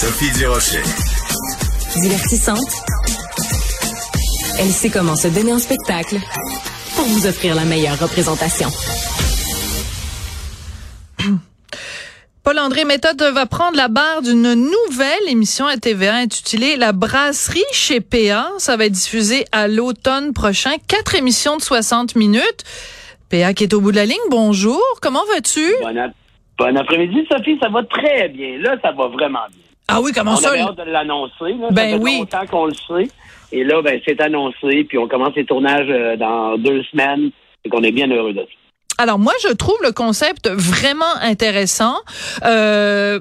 Sophie Durocher. Divertissante. Elle sait comment se donner en spectacle pour vous offrir la meilleure représentation. Paul-André Méthode va prendre la barre d'une nouvelle émission à TVA intitulée La brasserie chez PA. Ça va être diffusé à l'automne prochain. Quatre émissions de 60 minutes. PA qui est au bout de la ligne, bonjour. Comment vas-tu? Bon, après-midi, Sophie. Ça va très bien. Là, ça va vraiment bien. Ah oui, comment on ça? avait hâte de l'annoncer. là. Ben ça fait oui. longtemps qu'on le sait. Et là, ben, c'est annoncé. Puis on commence les tournages euh, dans deux semaines. Et qu'on est bien heureux de ça. Alors moi, je trouve le concept vraiment intéressant. Euh,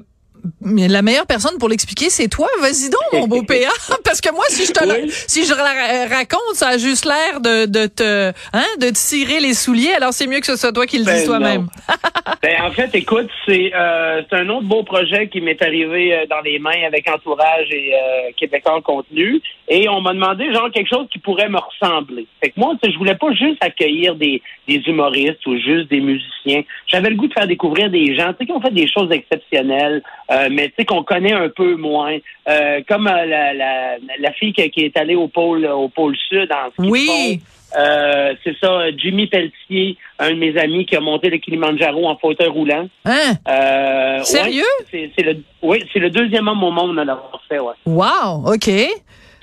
mais la meilleure personne pour l'expliquer, c'est toi. Vas-y donc, mon beau PA. Parce que moi, si je te la- si je la raconte, ça a juste l'air de, de te, hein, de te cirer les souliers. Alors c'est mieux que ce soit toi qui le Ben dise toi-même. Ben, en fait, écoute, c'est euh, c'est un autre beau projet qui m'est arrivé euh, dans les mains avec Entourage et euh, Québécois en contenu. Et on m'a demandé, genre, quelque chose qui pourrait me ressembler. Fait que moi, je voulais pas juste accueillir des, des humoristes ou juste des musiciens. J'avais le goût de faire découvrir des gens, tu sais, qui ont fait des choses exceptionnelles, euh, mais tu sais, qu'on connaît un peu moins. Euh, comme euh, la, la, la fille qui, qui est allée au pôle, au pôle sud en ski Oui. Euh, c'est ça, Jimmy Pelletier, un de mes amis qui a monté le Kilimanjaro en fauteuil roulant. Hein? Euh, Sérieux? ouais, c'est, le, oui, c'est le deuxième homme au monde à l'avoir fait, ouais. Wow. Ok.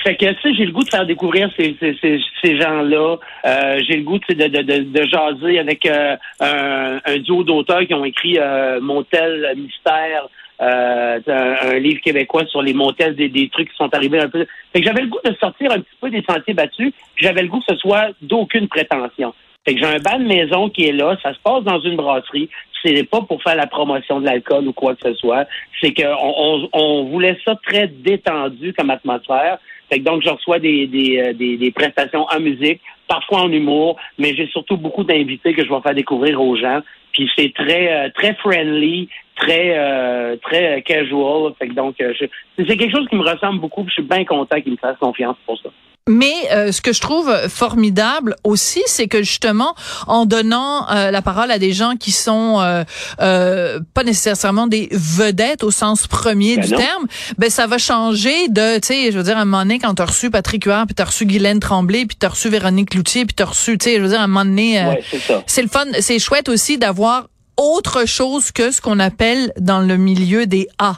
Fait que, tu sais, j'ai le goût de faire découvrir ces, ces, ces, ces gens-là. Euh, j'ai le goût, de, de, de, de jaser avec euh, un, un duo d'auteurs qui ont écrit euh, Montel Mystère, euh, un, un livre québécois sur les motels, des, des trucs qui sont arrivés un peu. Fait que j'avais le goût de sortir un petit peu des sentiers battus, j'avais le goût que ce soit d'aucune prétention. Fait que j'ai un bas de maison qui est là, ça se passe dans une brasserie. C'est pas pour faire la promotion de l'alcool ou quoi que ce soit. C'est qu'on on, on voulait ça très détendu comme atmosphère. Fait que donc je reçois des, des, euh, des, des prestations en musique, parfois en humour, mais j'ai surtout beaucoup d'invités que je vais faire découvrir aux gens. Puis c'est très euh, très friendly, très euh, très casual. Fait que donc euh, c'est quelque chose qui me ressemble beaucoup. Je suis bien content qu'ils me fassent confiance pour ça. Mais euh, ce que je trouve formidable aussi, c'est que justement, en donnant euh, la parole à des gens qui sont euh, euh, pas nécessairement des vedettes au sens premier Ben du non. terme, ben ça va changer de, tu sais, je veux dire, à un moment donné, quand t'as reçu Patrick Huard, puis t'as reçu Guylaine Tremblay, puis t'as reçu Véronique Loutier, puis t'as reçu, tu sais, je veux dire, à un moment donné, euh, Ouais, c'est ça. c'est le fun, c'est chouette aussi d'avoir autre chose que ce qu'on appelle dans le milieu des A.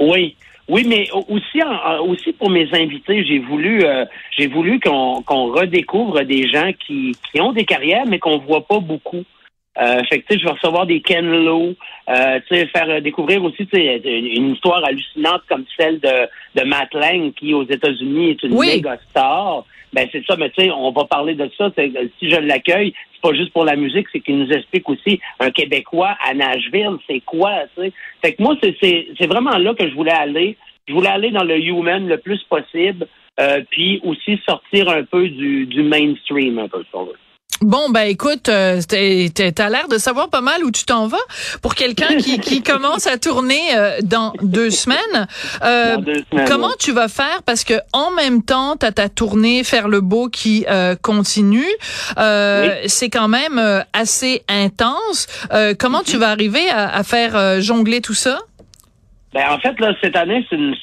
Oui. Oui, mais au- aussi, aussi pour mes invités, j'ai voulu, euh, j'ai voulu qu'on redécouvre des gens qui, qui ont des carrières, mais qu'on voit pas beaucoup. Euh, fait que, tu sais, je vais recevoir des Ken Lo, euh, tu sais, faire euh, découvrir aussi, une, histoire hallucinante comme celle de, de Matt Lang, qui, aux États-Unis, est une Oui. méga star. Ben, c'est ça, mais tu sais, on va parler de ça. c'est- Si je l'accueille, c'est pas juste pour la musique, c'est qu'il nous explique aussi un Québécois à Nashville, c'est quoi, tu sais. Fait que moi, c'est- vraiment là que je voulais aller. Je voulais aller dans le human le plus possible, euh, puis aussi sortir un peu du, du mainstream, un peu, si on veut. Bon, ben écoute, euh, t'as l'air de savoir pas mal où tu t'en vas pour quelqu'un qui, qui commence à tourner euh, dans deux semaines. Euh, Dans deux semaines, comment ouais. tu vas faire? Parce que en même temps, t'as ta tournée faire le beau qui continue. C'est quand même assez intense. Comment tu vas arriver à, à faire jongler tout ça? Ben, en fait, là, cette année, c'est une,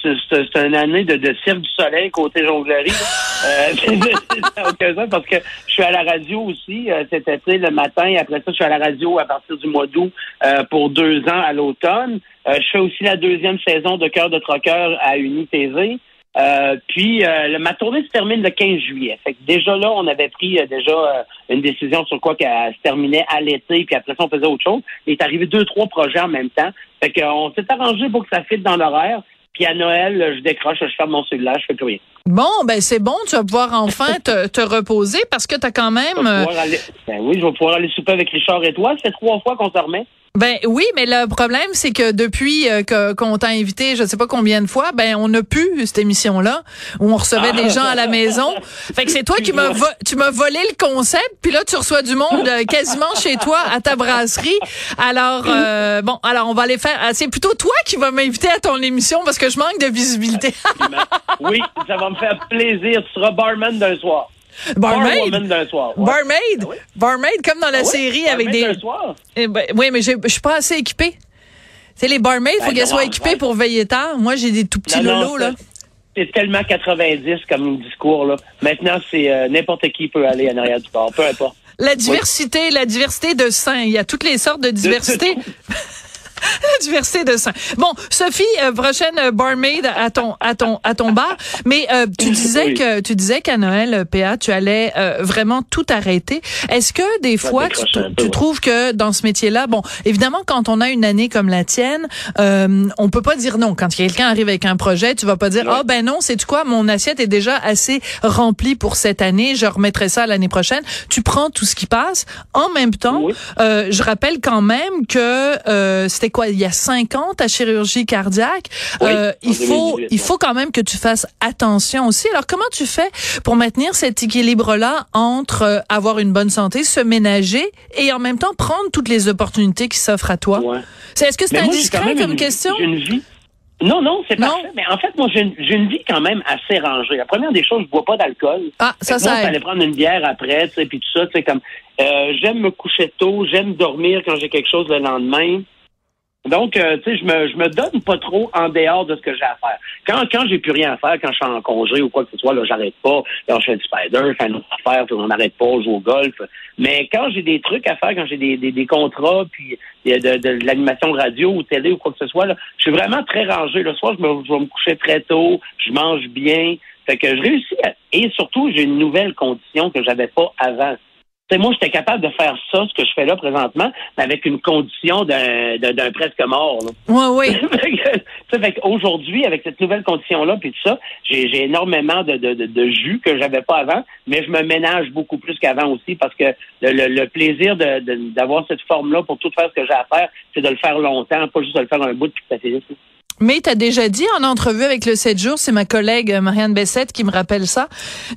une année de, de Cirque du Soleil côté jonglerie. Euh, c'est parce que je suis à la radio aussi euh, cet été le matin. Et après ça, je suis à la radio à partir du mois d'août euh, pour deux ans à l'automne. Euh, je fais aussi la deuxième saison de Cœur de Troqueur à UniTV. Euh, puis ma tournée se termine le 15 juillet. Fait que déjà là, on avait pris déjà une décision sur quoi qu'elle se terminait à l'été, puis après ça, on faisait autre chose. Il est arrivé deux, trois projets en même temps. Fait qu'on s'est arrangé pour que ça fitte dans l'horaire. Puis à Noël, je décroche, je ferme mon cellulaire, je fais plus rien. Bon, ben c'est bon, tu vas pouvoir enfin te, te reposer parce que t'as quand Je même. euh, aller- ben oui, je vais pouvoir aller souper avec Richard et toi. Ça fait trois fois qu'on se remet. Ben oui, mais le problème c'est que depuis euh, que- qu'on t'a invité, je sais pas combien de fois, ben on n'a plus cette émission là où on recevait des gens à la maison. Fait que c'est toi qui m'as vo- tu m'as volé le concept, puis là tu reçois du monde euh, quasiment chez toi à ta brasserie. Alors euh, bon, alors on va aller faire. ah, C'est plutôt toi qui vas m'inviter à ton émission parce que je manque de visibilité. oui, ça va me faire plaisir. Tu seras barman d'un soir. Barmaid, soir. ouais. barmaid, Ah oui? barmaid comme dans la Ah oui? série avec des. soir. Eh ben, oui, mais je suis pas assez équipée. C'est les barmaids, il faut Ben, qu'elles soient équipées pour veiller tard. Moi, j'ai des tout petits Non, non, lolos, là. C'est tellement 90 comme discours. Là. Maintenant, c'est euh, n'importe qui peut aller en arrière du bar, peu importe. La diversité, la diversité de seins. Il y a toutes les sortes de diversité. La diversité de seins. Bon, Sophie, euh, prochaine euh, barmaid à ton à ton à ton bar. Mais euh, tu disais Oui. que tu disais qu'à Noël, euh, PA, tu allais euh, vraiment tout arrêter. Est-ce que des fois tu, peu, tu ouais. trouves que dans ce métier-là, bon, évidemment, quand on a une année comme la tienne, euh, on peut pas dire non. Quand quelqu'un arrive avec un projet, tu vas pas dire ah ben non, c'est quoi, mon assiette est déjà assez remplie pour cette année, je remettrai ça l'année prochaine. Tu prends tout ce qui passe. En même temps, Oui. euh, je rappelle quand même que euh, c'était quoi? Il y a cinq ans ta chirurgie cardiaque. Oui, Euh, il faut 2018, il faut quand même que tu fasses attention aussi. Alors comment tu fais pour maintenir cet équilibre là entre euh, avoir une bonne santé, se ménager et en même temps prendre toutes les opportunités qui s'offrent à toi? Ouais. Est-ce que c'est moi, indiscret comme une- question? J'ai une vie. Non, non, c'est parfait. Mais en fait, moi, j'ai une, vie quand même assez rangée. La première des choses, je bois pas d'alcool. Ah ça moi, ça. fallait prendre une bière après, tu sais, puis tout ça, tu sais, comme euh, j'aime me coucher tôt, j'aime dormir quand j'ai quelque chose le lendemain. Donc, euh, tu sais, je me, je me donne pas trop en dehors de ce que j'ai à faire. Quand, quand j'ai plus rien à faire, quand je suis en congé ou quoi que ce soit, là, j'arrête pas. Là, je fais du spider, je fais une autre affaire, puis on n'arrête pas, on joue au golf. Mais quand j'ai des trucs à faire, quand j'ai des, des, des contrats, puis de, de, de l'animation radio ou télé ou quoi que ce soit, là, je suis vraiment très rangé. Le soir, je, me, je vais me coucher très tôt, je mange bien. Fait que je réussis. à- et surtout, j'ai une nouvelle condition que j'avais pas avant. Tu sais, moi, j'étais capable de faire ça, ce que je fais là présentement, mais avec une condition d'un d'un- d'un presque mort. là. Ouais oui. Fait qu'aujourd'hui, avec cette nouvelle condition-là, puis tout ça, j'ai j'ai énormément de, de, de, de jus que j'avais pas avant, mais je me ménage beaucoup plus qu'avant aussi parce que le, le, le plaisir de- de- d'avoir cette forme-là pour tout faire ce que j'ai à faire, c'est de le faire longtemps, pas juste de le faire un bout puis que ça. Mais tu as déjà dit en entrevue avec le 7 jours, c'est ma collègue euh, Marianne Bessette qui me rappelle ça.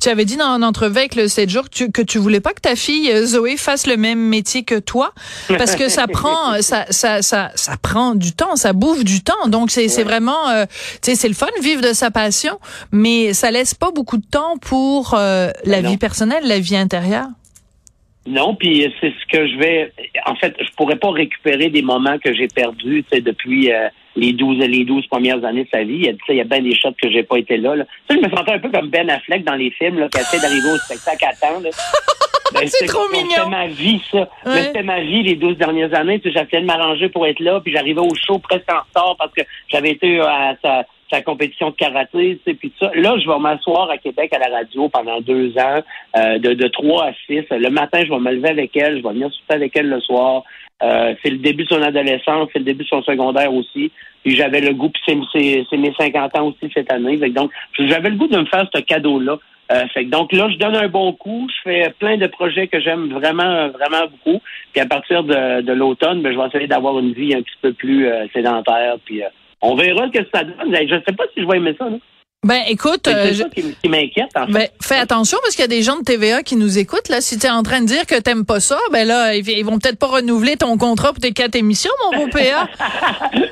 Tu avais dit dans une entrevue avec le 7 jours que tu, que tu voulais pas que ta fille euh, Zoé fasse le même métier que toi parce que ça prend euh, ça ça ça ça prend du temps, ça bouffe du temps. Donc c'est c'est vraiment euh, tu sais c'est le fun vivre de sa passion, mais ça laisse pas beaucoup de temps pour euh, la Non. vie personnelle, la vie intérieure. Non, puis c'est ce que je vais. En fait, je pourrais pas récupérer des moments que j'ai perdus, depuis euh, les 12 les 12 premières années de sa vie. Il y a, bien des shots que j'ai pas été là. là. Je me sentais un peu comme Ben Affleck dans les films, là, qui essaie d'arriver au spectacle à temps. là. Ben, C'est trop mignon. C'était ma vie, ça. Ouais. C'était ma vie les 12 dernières années. J'essayais de m'arranger pour être là, puis j'arrivais au show presque en retard parce que j'avais été à sa, sa compétition de karaté, tu sais, puis ça. Là, je vais m'asseoir à Québec à la radio pendant deux ans, euh, de, de 3 à 6. Le matin, je vais me lever avec elle, je vais venir souper avec elle le soir. Euh, c'est le début de son adolescence, c'est le début de son secondaire aussi. Puis j'avais le goût, puis c'est, mes 50 ans aussi cette année. Donc, j'avais le goût de me faire ce cadeau-là. Euh, fait que donc là, je donne un bon coup. Je fais plein de projets que j'aime vraiment, vraiment beaucoup. Puis à partir de, de l'automne, ben, je vais essayer d'avoir une vie un petit peu plus euh, sédentaire. Euh, on verra ce que ça donne. Je ne sais pas si je vais aimer ça. Là. Ben écoute, euh, ça qui, m'inquiète. En fait. Ben, fais attention parce qu'il y a des gens de TVA qui nous écoutent. Là, si tu es en train de dire que t'aimes pas ça, ben là, ils ils vont peut-être pas renouveler ton contrat pour tes quatre émissions, mon beau PA.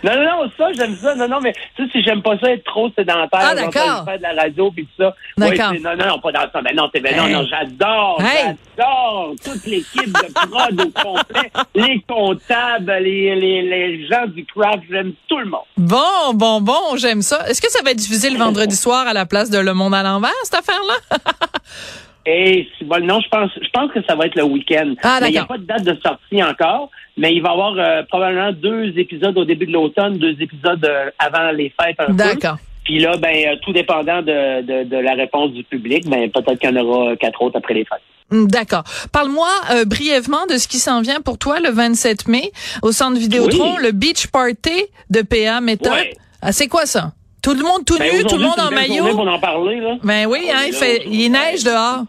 non, non, non, ça, j'aime ça. Non, non, mais tu sais, si j'aime pas ça être trop sédentaire, Ah, d'accord. faire de la radio puis tout ça. D'accord. Ouais, non, non, non, pas dans ça. Ben non, c'est ben non, Hey. non, j'adore, Hey. j'adore toute l'équipe de prod au complet, les comptables, les, les, les gens du craft, j'aime tout le monde. Bon, bon, bon, j'aime ça. Est-ce que ça va être diffusé le vendredi soir à la place de Le Monde à l'envers, cette affaire-là? Et si- bon, non, je pense, je pense que ça va être le week-end. Ah, mais il n'y a pas de date de sortie encore. Mais il va y avoir euh, probablement deux épisodes au début de l'automne, deux épisodes euh, avant les fêtes. D'accord. Puis là, ben, euh, tout dépendant de, de, de la réponse du public, ben, peut-être qu'il y en aura quatre autres après les fêtes. Hum, D'accord. Parle-moi euh, brièvement de ce qui s'en vient pour toi le 27 mai au Centre Vidéotron, Oui. le Beach Party de PA Méthode. Ouais. Ah, c'est quoi ça? Tout le monde tout Ben, nu, tout le monde en maillot? pour en parler, là. Ben oui, hein, il fait, il neige dehors.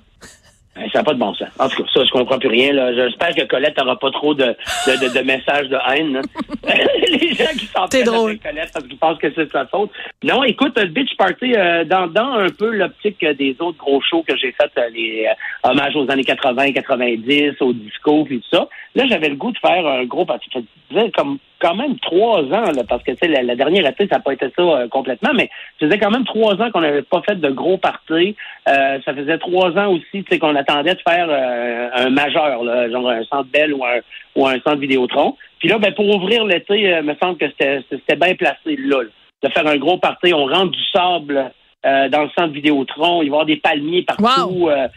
Ben, ça n'a pas de bon sens. En tout cas, ça, je comprends plus rien. Là. J'espère que Colette n'aura pas trop de, de, de, de messages de haine. les gens qui s'en prennent avec Colette parce qu'ils pensent que c'est de sa faute. Non, écoute, le Beach Party, euh, dans, dans un peu l'optique euh, des autres gros shows que j'ai fait, euh, les euh, hommages aux années 80, 90, au disco, puis tout ça, là, j'avais le goût de faire un gros... Parce faisait comme quand même trois ans, là, parce que la, la dernière été, ça n'a pas été ça euh, complètement, mais ça faisait quand même trois ans qu'on n'avait pas fait de gros parties. Euh, ça faisait trois ans aussi qu'on attendait de faire euh, un majeur, là, genre un centre Bell ou un, ou un centre Vidéotron. Puis là, ben, pour ouvrir l'été, il me semble que c'était bien placé là, de faire un gros party. On rentre du sable euh, dans le centre Vidéotron. Il va y avoir des palmiers partout. Euh,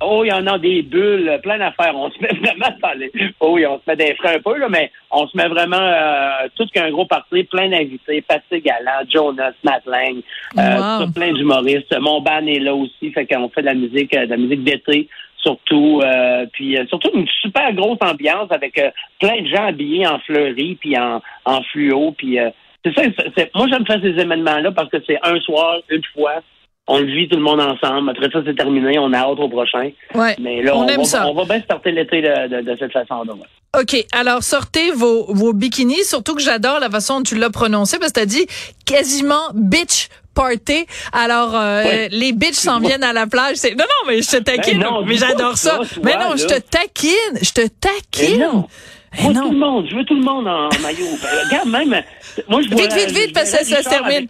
oh, il y en a des bulles, plein d'affaires. On se met vraiment dans les... Oh oui, on se met des frais un peu, là, mais on se met vraiment euh, tout qu'un gros parti, plein d'invités. Patrick Galland, Jonas, Matt Lang, euh, plein d'humoristes. Mon band est là aussi, fait qu'on fait de la musique, de la musique d'été surtout. Euh, puis surtout une super grosse ambiance avec plein de gens habillés en fleuris puis en, en fluo. Puis c'est ça. moi, j'aime faire ces événements-là parce que c'est un soir, une fois. On le vit tout le monde ensemble. Après ça, c'est terminé. On a hâte au prochain. Ouais, Mais là, on, va, ça. on va bien starter l'été de, de, cette façon-là. OK. Alors, sortez vos, vos bikinis. Surtout que j'adore la façon dont tu l'as prononcé parce que tu as dit quasiment bitch party. Alors, euh, les bitches s'en viennent à la plage. C'est non, non, mais je te ben taquine. mais j'adore ça. mais non, je te taquine. Je te taquine. Moi, tout le monde, je veux tout le monde en maillot. Ben, regarde, même, moi, je vois, Vite, vite, vite, parce que ça, se termine.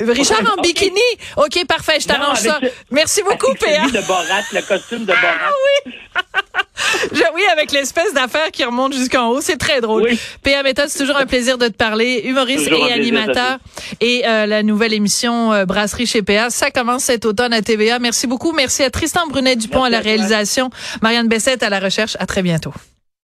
Richard en bikini? OK, parfait, je t'arrange ça. Merci beaucoup, PA. de Borat, le costume de Borat. Ah oui. oui, avec l'espèce d'affaire qui remonte jusqu'en haut. C'est très drôle. Oui. PA Méthode, c'est toujours un plaisir de te parler. Humoriste et animateur. Et euh, la nouvelle émission euh, Brasserie chez PA, ça commence cet automne à TVA. Merci beaucoup. Merci à Tristan Brunet-Dupont à la réalisation. Marianne Bessette à la recherche. À très bientôt.